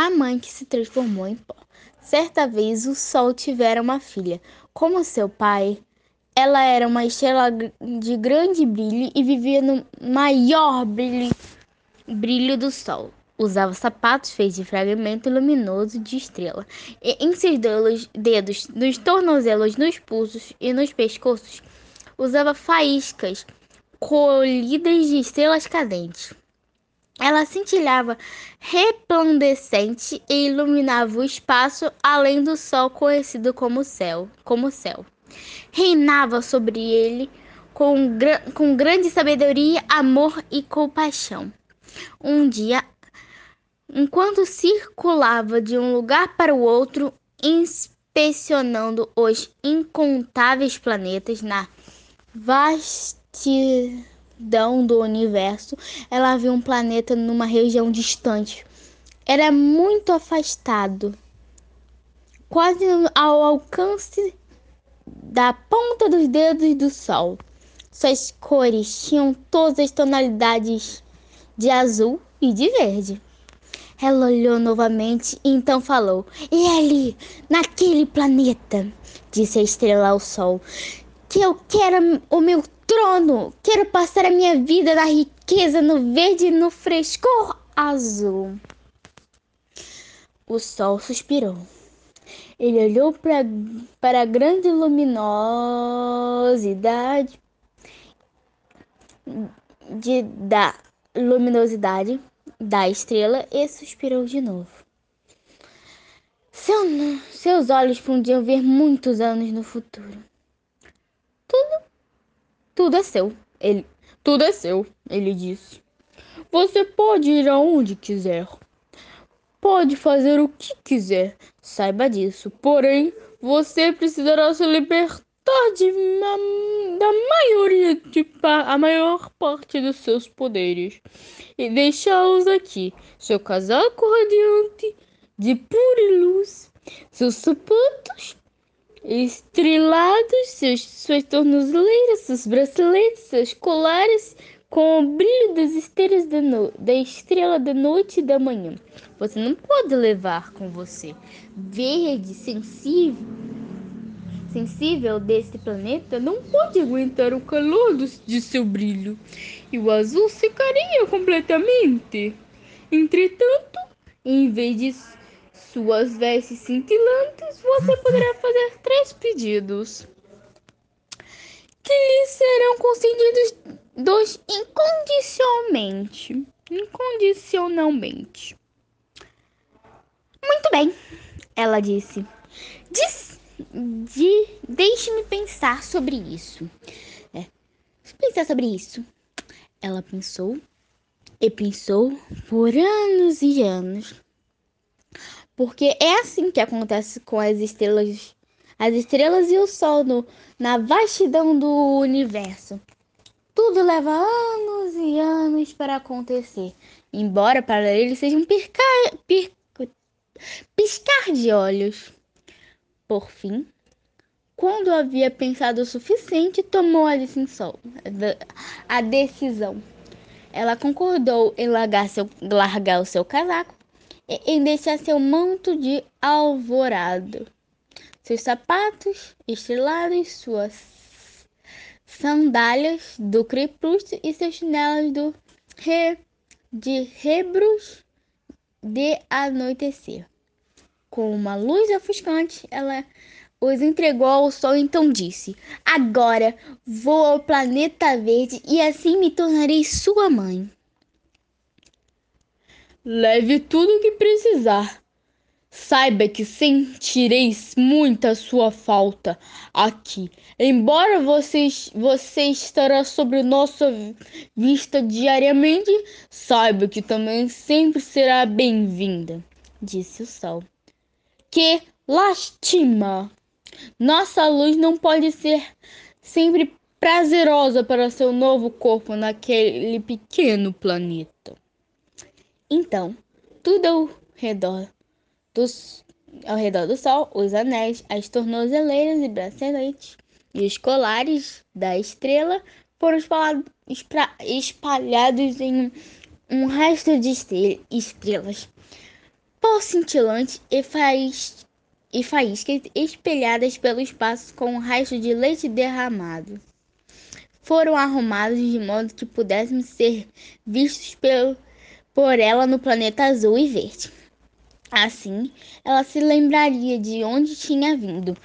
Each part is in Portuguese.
A mãe que se transformou em pó. Certa vez o sol tivera uma filha. Como seu pai, ela era uma estrela de grande brilho e vivia no maior brilho, brilho do sol. Usava sapatos feitos de fragmento luminoso de estrela. E em seus dedos, dedos, nos tornozelos, nos pulsos e nos pescoços, usava faíscas colhidas de estrelas cadentes. Ela cintilhava resplandecente e iluminava o espaço além do sol conhecido como céu, como céu. Reinava sobre ele com, com grande sabedoria, amor e compaixão. Um dia, enquanto circulava de um lugar para o outro, inspecionando os incontáveis planetas na vastidão do universo, ela viu um planeta numa região distante. Era muito afastado, quase ao alcance da ponta dos dedos do sol. Suas cores tinham todas as tonalidades de azul e de verde. Ela olhou novamente e então falou: E ali, naquele planeta, disse a estrela ao sol, que eu quero o meu trono. Quero passar a minha vida na riqueza, no verde e no frescor azul. O sol suspirou. Ele olhou para a grande luminosidade de, da luminosidade da estrela e suspirou de novo. Seu, seus olhos podiam ver muitos anos no futuro. Tudo é seu. Ele, tudo é seu, ele disse. Você pode ir aonde quiser. Pode fazer o que quiser, saiba disso. Porém, você precisará se libertar de da maioria de a maior parte dos seus poderes e deixá-los aqui. Seu casaco radiante de pura luz, seus sapatos estrelados, seus, suas tornozeleiras, seus braceletes, seus colares com o brilho das estrelas da, no... da estrela da noite e da manhã. Você não pode levar com você verde, sensível, sensível deste planeta, não pode aguentar o calor do, de seu brilho e o azul secaria completamente. Entretanto, em vez de suas vestes cintilantes, você poderá fazer três pedidos que lhe serão concedidos dois incondicionalmente. Incondicionalmente. Muito bem, ela disse. Diz, de, Deixe-me pensar sobre isso. É, pensar sobre isso. Ela pensou e pensou por anos e anos. Porque é assim que acontece com as estrelas, as estrelas e o sol no, na vastidão do universo. Tudo leva anos e anos para acontecer, embora para ele seja um piscar, piscar de olhos. Por fim, quando havia pensado o suficiente, tomou a decisão. A decisão. Ela concordou em largar, seu, largar o seu casaco em deixar seu manto de alvorado, seus sapatos estrelados, suas sandálias do crepúsculo e seus chinelos do re, de rebros de anoitecer. Com uma luz ofuscante, ela os entregou ao sol então disse: Agora vou ao planeta verde e assim me tornarei sua mãe. Leve tudo o que precisar. Saiba que sentireis muita sua falta aqui. Embora vocês, você estará sobre nossa vista diariamente, saiba que também sempre será bem-vinda, disse o sol. Que lastima! Nossa luz não pode ser sempre prazerosa para seu novo corpo naquele pequeno planeta. Então, tudo ao redor dos, ao redor do sol, os anéis, as tornozeleiras e braceletes e os colares da estrela foram espalhados em um resto de estrelas. pó cintilante e, e faíscas espelhadas pelo espaço com um rastro de leite derramado. Foram arrumados de modo que pudessem ser vistos pelo, por ela no planeta azul e verde. Assim, ela se lembraria de onde tinha vindo.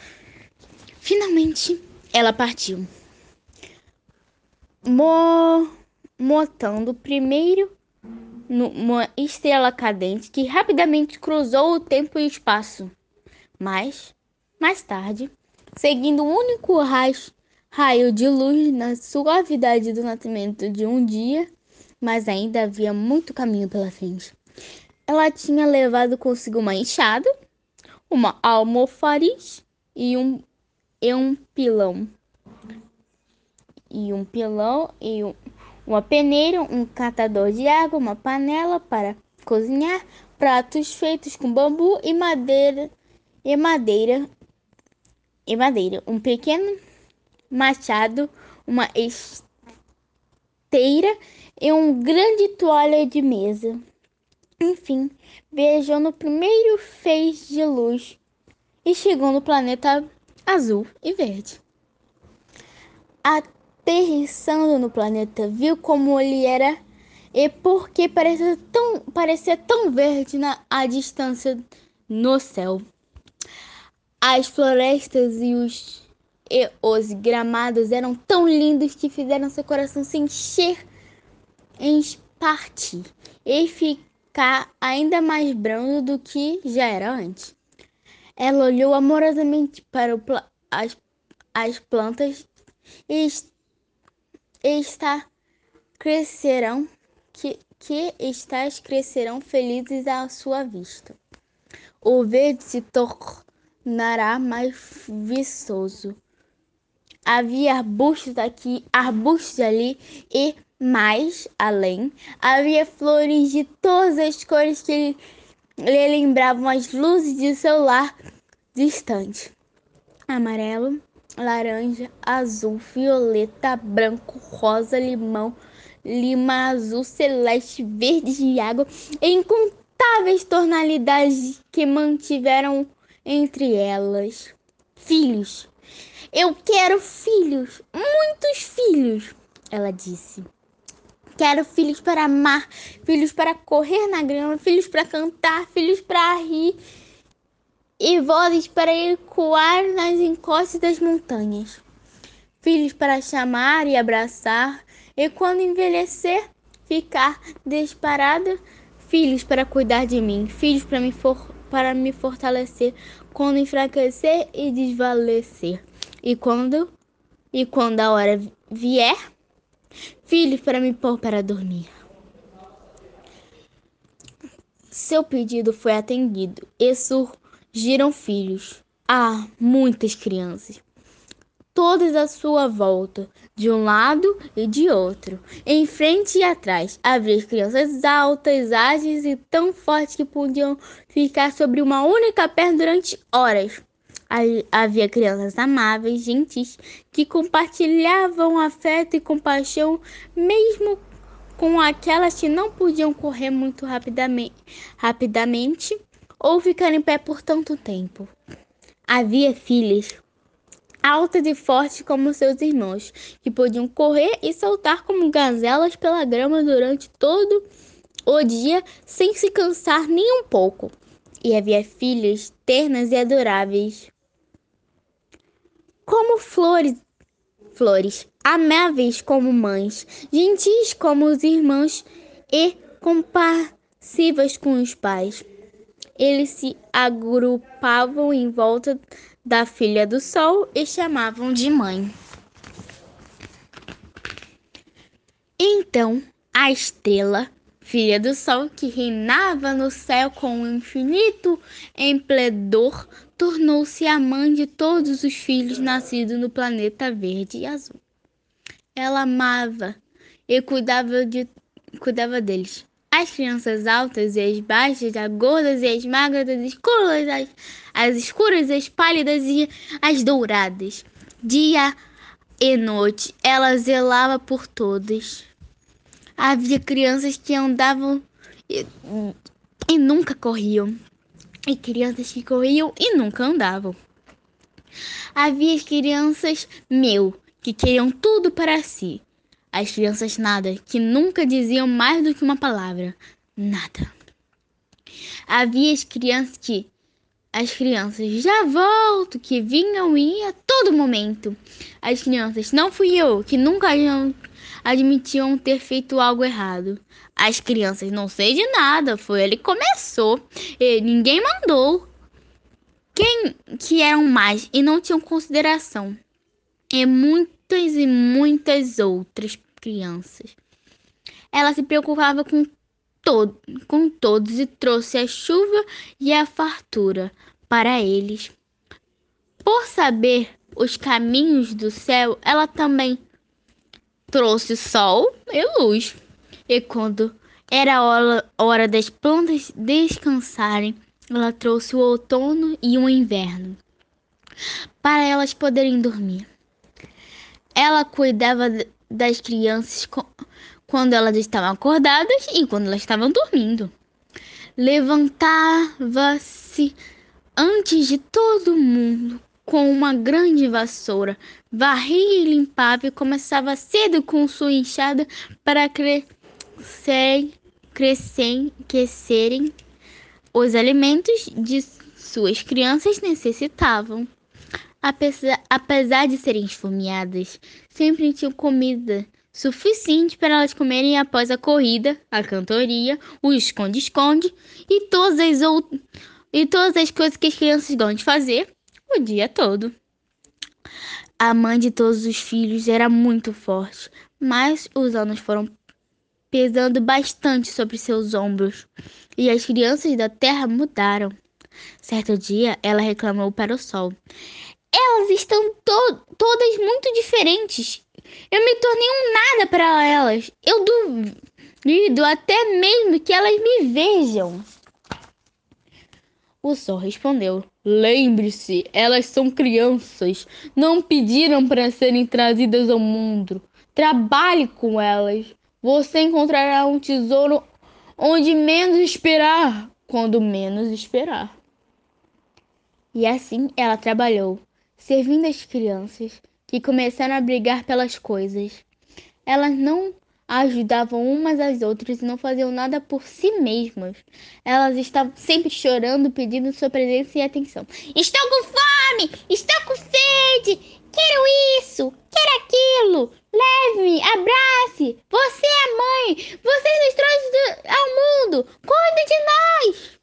Finalmente, ela partiu. Mo motando primeiro numa estrela cadente que rapidamente cruzou o tempo e o espaço. Mas, mais tarde, seguindo um único raio de luz na suavidade do nascimento de um dia, mas ainda havia muito caminho pela frente. Ela tinha levado consigo uma enxada, uma almofariz e um, e um pilão. E um pilão e um, uma peneira, um catador de água, uma panela para cozinhar, pratos feitos com bambu e madeira e madeira e madeira, um pequeno machado, uma esteira e um grande toalha de mesa. Enfim, viajou no primeiro fez de luz e chegou no planeta azul e verde. Aterrissando no planeta, viu como ele era e porque parecia tão, parecia tão verde na a distância no céu. As florestas e os, e os gramados eram tão lindos que fizeram seu coração se encher em partir e ficar ainda mais branco do que já era antes. Ela olhou amorosamente para o, as, as plantas e está crescerão que, que estas crescerão felizes à sua vista. O verde se tornará mais viçoso. Havia arbustos aqui, arbustos ali e mais além havia flores de todas as cores que lhe lembravam as luzes de seu lar distante. Amarelo, laranja, azul, violeta, branco, rosa, limão, lima azul, celeste, verde de água e incontáveis tonalidades que mantiveram entre elas. Filhos. Eu quero filhos, muitos filhos, ela disse. Quero filhos para amar, filhos para correr na grama, filhos para cantar, filhos para rir e vozes para ecoar nas encostas das montanhas, filhos para chamar e abraçar, e quando envelhecer, ficar desparada, filhos para cuidar de mim, filhos para me, for, para me fortalecer quando enfraquecer e desvalecer, e quando e quando a hora vier, filhos para me pôr para dormir. Seu pedido foi atendido e sur giram filhos. Ah, muitas crianças. Todas à sua volta, de um lado e de outro. Em frente e atrás, havia crianças altas, ágeis e tão fortes que podiam ficar sobre uma única perna durante horas. Havia crianças amáveis, gentis, que compartilhavam afeto e compaixão, mesmo com aquelas que não podiam correr muito rapidamente, rapidamente ou ficar em pé por tanto tempo. Havia filhas, altas e fortes como seus irmãos, que podiam correr e saltar como gazelas pela grama durante todo o dia sem se cansar nem um pouco. E havia filhas ternas e adoráveis, como flores, flores, amáveis como mães, gentis como os irmãos e compassivas com os pais eles se agrupavam em volta da filha do sol e chamavam de mãe. Então, a estrela, filha do sol, que reinava no céu com um infinito emplendor, tornou-se a mãe de todos os filhos nascidos no planeta verde e azul. Ela amava e cuidava, de, cuidava deles as crianças altas e as baixas, as gordas e as magras, as escuras, as, as escuras, as pálidas e as douradas. Dia e noite, ela zelava por todas. Havia crianças que andavam e, e nunca corriam, e crianças que corriam e nunca andavam. Havia crianças meu que queriam tudo para si. As crianças nada, que nunca diziam mais do que uma palavra. Nada. Havia as crianças que as crianças já volto, que vinham e iam a todo momento. As crianças, não fui eu, que nunca admitiam ter feito algo errado. As crianças, não sei de nada, foi ele que começou. E ninguém mandou. Quem que eram mais e não tinham consideração. E muitas e muitas outras crianças. Ela se preocupava com, todo, com todos e trouxe a chuva e a fartura para eles. Por saber os caminhos do céu, ela também trouxe sol e luz. E quando era hora, hora das plantas descansarem, ela trouxe o outono e o inverno para elas poderem dormir. Ela cuidava das crianças quando elas estavam acordadas e quando elas estavam dormindo. Levantava-se antes de todo mundo com uma grande vassoura, varria e limpava e começava cedo com sua enxada para crescer, crescer, crescerem os alimentos de suas crianças necessitavam. Apesar, apesar de serem esfomeadas, sempre tinham comida suficiente para elas comerem após a corrida, a cantoria, o esconde-esconde e todas as outras e todas as coisas que as crianças gostam de fazer o dia todo. A mãe de todos os filhos era muito forte, mas os anos foram pesando bastante sobre seus ombros, e as crianças da terra mudaram. Certo dia, ela reclamou para o sol: Elas estão to todas muito diferentes. Eu me tornei um nada para elas. Eu duvido até mesmo que elas me vejam. O sol respondeu: Lembre-se, elas são crianças. Não pediram para serem trazidas ao mundo. Trabalhe com elas você encontrará um tesouro onde menos esperar, quando menos esperar. E assim ela trabalhou, servindo as crianças que começaram a brigar pelas coisas. Elas não ajudavam umas às outras e não faziam nada por si mesmas. Elas estavam sempre chorando, pedindo sua presença e atenção. Estou com fome! Estou com sede! Quero isso! Quero aquilo! Leve-me! Abrace! Você é mãe! Você nos trouxe ao mundo! Cuide de nós!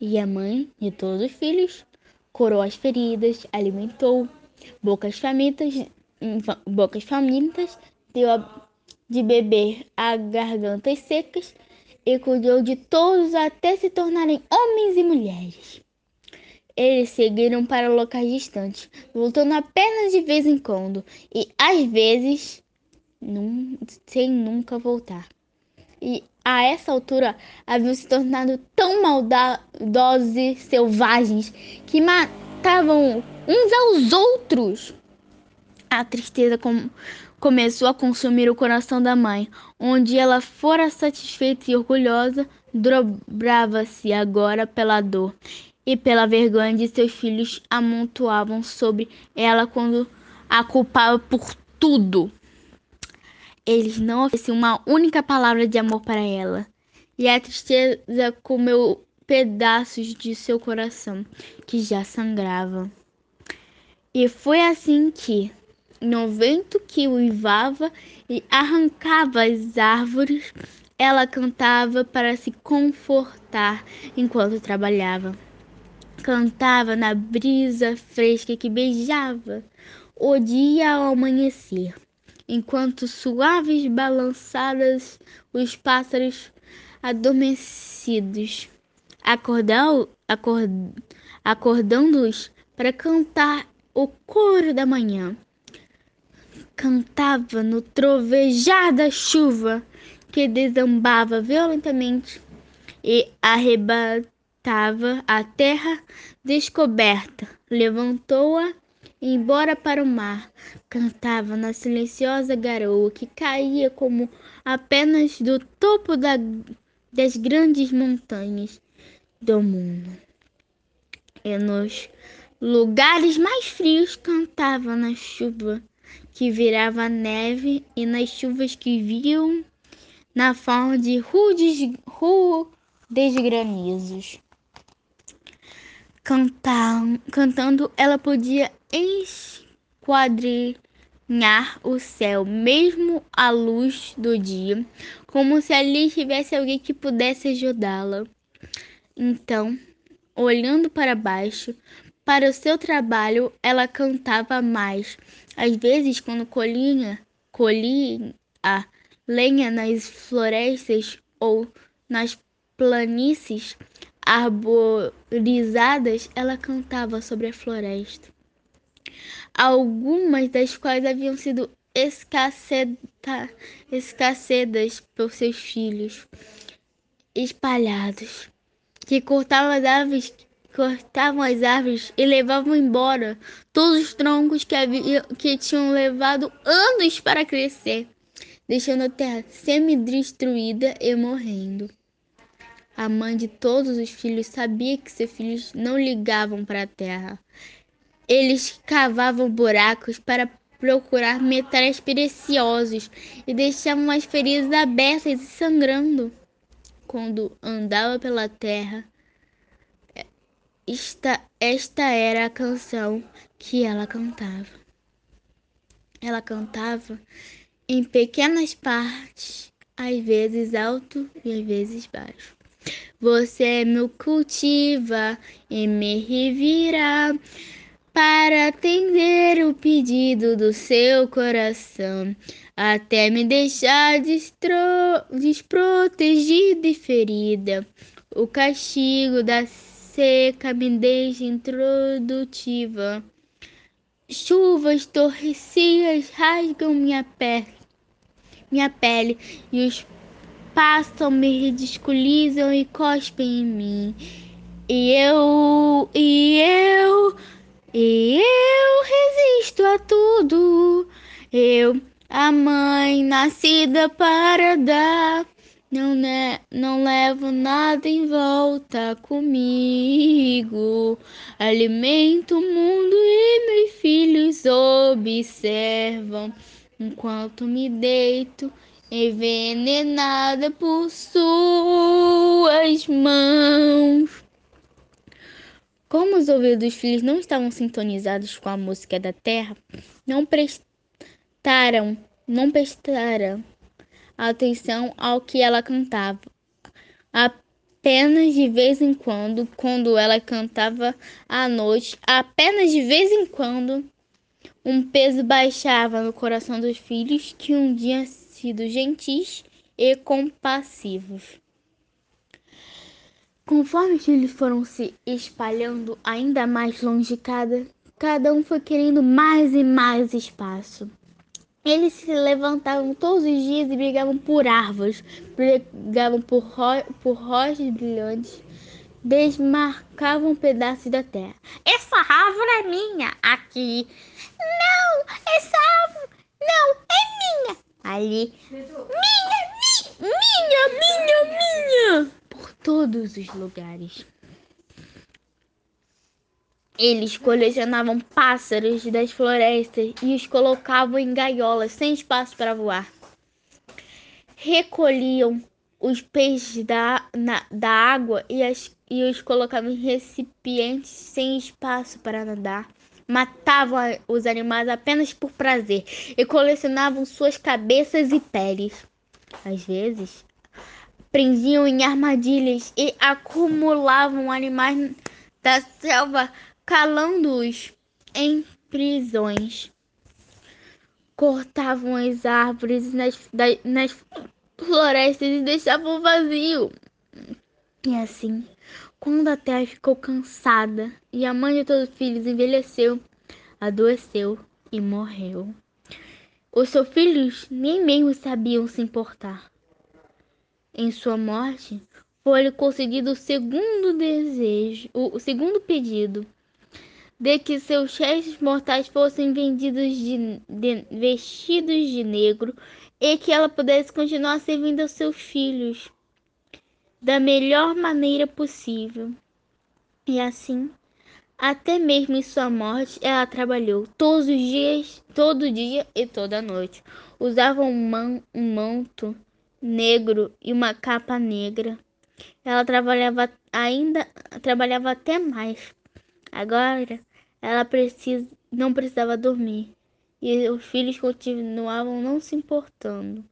E a mãe de todos os filhos curou as feridas, alimentou bocas famintas bocas famintas, deu de beber a gargantas secas e cuidou de todos até se tornarem homens e mulheres. Eles seguiram para locais distantes, voltando apenas de vez em quando e às vezes num, sem nunca voltar. E a essa altura haviam se tornado tão maldosos e selvagens que matavam uns aos outros. A tristeza com começou a consumir o coração da mãe, onde ela fora satisfeita e orgulhosa, dobrava-se agora pela dor e pela vergonha de seus filhos amontoavam sobre ela quando a culpava por tudo. Eles não ofereciam uma única palavra de amor para ela, e a tristeza comeu pedaços de seu coração, que já sangrava. E foi assim que, no vento que uivava e arrancava as árvores, ela cantava para se confortar enquanto trabalhava. Cantava na brisa fresca que beijava o dia ao amanhecer, enquanto suaves balançadas os pássaros adormecidos, acordando, acordando-os para cantar o coro da manhã. Cantava no trovejar da chuva que desambava violentamente e arrebatava a terra descoberta, levantou-a embora para o mar, cantava na silenciosa garoa que caía como apenas do topo da, das grandes montanhas do mundo. E nos lugares mais frios cantava na chuva que virava neve e nas chuvas que viam na forma de rudes, rudes granizos. Cantar, cantando, ela podia esquadrinhar o céu, mesmo à luz do dia, como se ali tivesse alguém que pudesse ajudá-la. Então, olhando para baixo, para o seu trabalho, ela cantava mais. Às vezes, quando colhinha, colhia lenha nas florestas ou nas planícies arborizadas, ela cantava sobre a floresta. Algumas das quais haviam sido escassedas por seus filhos espalhados, que cortavam as árvores cortavam as árvores e levavam embora todos os troncos que, havia, que tinham levado anos para crescer, deixando a terra semi-destruída e morrendo. A mãe de todos os filhos sabia que seus filhos não ligavam para a terra. Eles cavavam buracos para procurar metais preciosos e deixavam as feridas abertas e sangrando. Quando andava pela terra, esta, esta era a canção que ela cantava. Ela cantava em pequenas partes, às vezes alto e às vezes baixo. Você me cultiva e me revira para atender o pedido do seu coração, até me deixar desprotegida e ferida. O castigo da seca, me deixa introdutiva. Chuvas torrecidas rasgam minha pele, minha pele e os passam, me ridiculizam e cospem em mim. E eu, e eu, e eu resisto a tudo. Eu, a mãe nascida para dar não, né, não levo nada em volta comigo. Alimento o mundo e meus filhos observam enquanto me deito envenenada por suas mãos. Como os ouvidos dos filhos não estavam sintonizados com a música da terra, não prestaram, não prestaram atenção ao que ela cantava. Apenas de vez em quando, quando ela cantava à noite, apenas de vez em quando, um peso baixava no coração dos filhos que um dia sido gentis e compassivos. Conforme filhos foram se espalhando ainda mais longe cada, cada um foi querendo mais e mais espaço. Eles se levantavam todos os dias e brigavam por árvores, brigavam por, ro por rochas brilhantes, desmarcavam pedaços da terra. Essa árvore é minha, aqui. Não, essa árvore não é minha. Ali, minha, minha, minha, minha. Por todos os lugares. Eles colecionavam pássaros das florestas e os colocavam em gaiolas sem espaço para voar. Recolhiam os peixes da, na, da água e, as, e os colocavam em recipientes sem espaço para nadar. Matavam os animais apenas por prazer e colecionavam suas cabeças e peles. Às vezes, prendiam em armadilhas e acumulavam animais da selva calando-os em prisões. Cortavam as árvores nas, nas florestas e deixavam vazio. E assim, quando a terra ficou cansada e a mãe de todos os filhos envelheceu, adoeceu e morreu. Os seus filhos nem mesmo sabiam se importar. Em sua morte, foi-lhe concedido o segundo desejo, o segundo pedido de que seus restos mortais fossem vendidos de, de, vestidos de negro e que ela pudesse continuar servindo aos seus filhos. Da melhor maneira possível. E assim, até mesmo em sua morte, ela trabalhou todos os dias, todo dia e toda noite. Usava um, man um manto negro e uma capa negra. Ela trabalhava ainda, trabalhava até mais. Agora, ela precisa, não precisava dormir. E os filhos continuavam não se importando.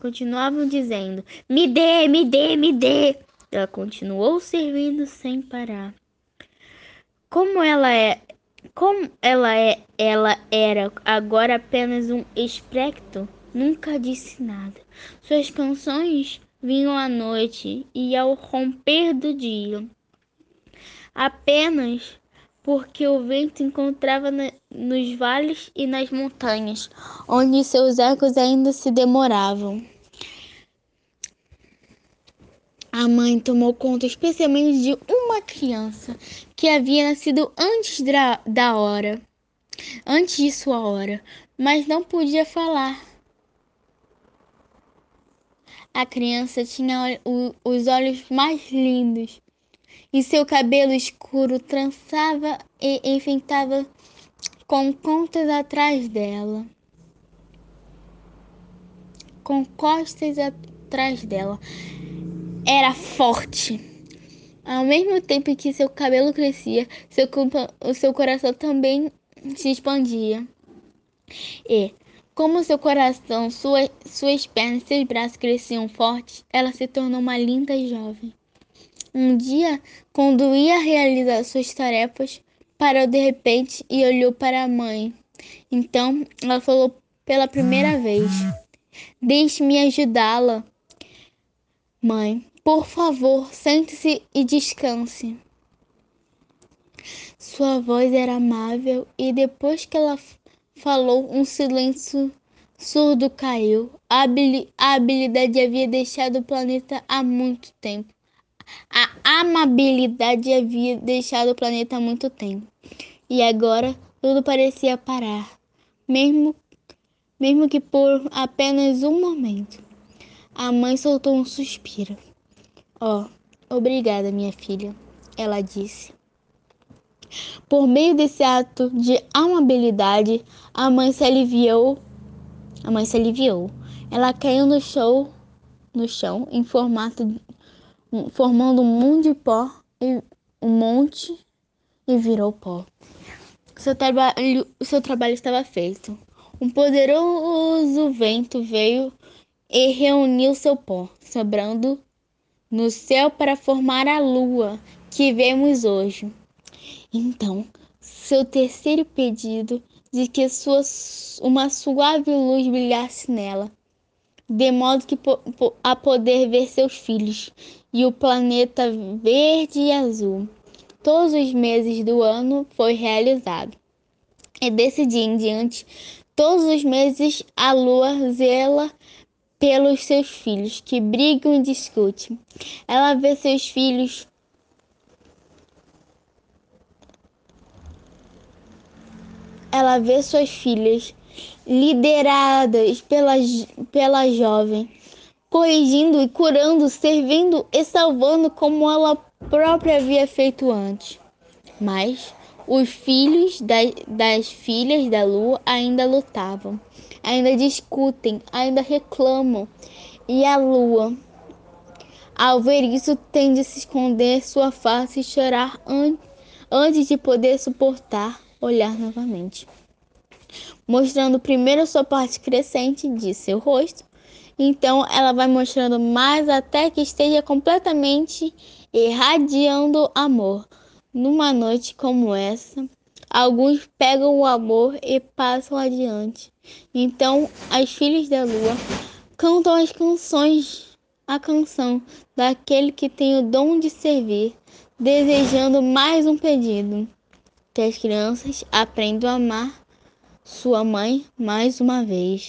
Continuavam dizendo: Me dê, me dê, me dê. Ela continuou servindo sem parar. Como ela é, como ela é, ela era agora apenas um espectro, nunca disse nada. Suas canções vinham à noite e ao romper do dia. Apenas porque o vento encontrava nos vales e nas montanhas, onde seus ecos ainda se demoravam. A mãe tomou conta especialmente de uma criança que havia nascido antes da hora, antes de sua hora, mas não podia falar. A criança tinha os olhos mais lindos e seu cabelo escuro trançava e enfeitava com contas atrás dela. Com costas atrás dela. Era forte. Ao mesmo tempo que seu cabelo crescia, seu, o seu coração também se expandia. E, como seu coração, sua, suas pernas e seus braços cresciam fortes, ela se tornou uma linda jovem. Um dia, quando ia realizar suas tarefas, parou de repente e olhou para a mãe. Então, ela falou pela primeira vez: Deixe-me ajudá-la. Mãe, por favor, sente-se e descanse. Sua voz era amável e depois que ela falou, um silêncio surdo caiu. A habilidade havia deixado o planeta há muito tempo. A amabilidade havia deixado o planeta há muito tempo. E agora tudo parecia parar, mesmo, mesmo que por apenas um momento. A mãe soltou um suspiro. Oh, obrigada, minha filha, ela disse. Por meio desse ato de amabilidade, a mãe se aliviou. A mãe se aliviou. Ela caiu no chão, no chão em formato formando um monte de pó e um monte e virou pó. Seu trabalho, seu trabalho estava feito. Um poderoso vento veio e reuniu seu pó, sobrando no céu para formar a lua que vemos hoje. Então, seu terceiro pedido de que sua, uma suave luz brilhasse nela, de modo que a poder ver seus filhos e o planeta verde e azul. Todos os meses do ano foi realizado. E desse dia em diante, todos os meses a lua zela pelos seus filhos, que brigam e discutem. Ela vê seus filhos ela vê suas filhas lideradas pela, pela jovem corrigindo e curando, servindo e salvando como ela própria havia feito antes. Mas os filhos das, das filhas da lua ainda lutavam, ainda discutem, ainda reclamam. E a lua, ao ver isso, tende a se esconder sua face e chorar an antes de poder suportar olhar novamente. Mostrando primeiro sua parte crescente de seu rosto então ela vai mostrando mais até que esteja completamente irradiando amor. Numa noite como essa, alguns pegam o amor e passam adiante. Então as filhas da lua cantam as canções, a canção daquele que tem o dom de servir, desejando mais um pedido. Que as crianças aprendam a amar sua mãe mais uma vez.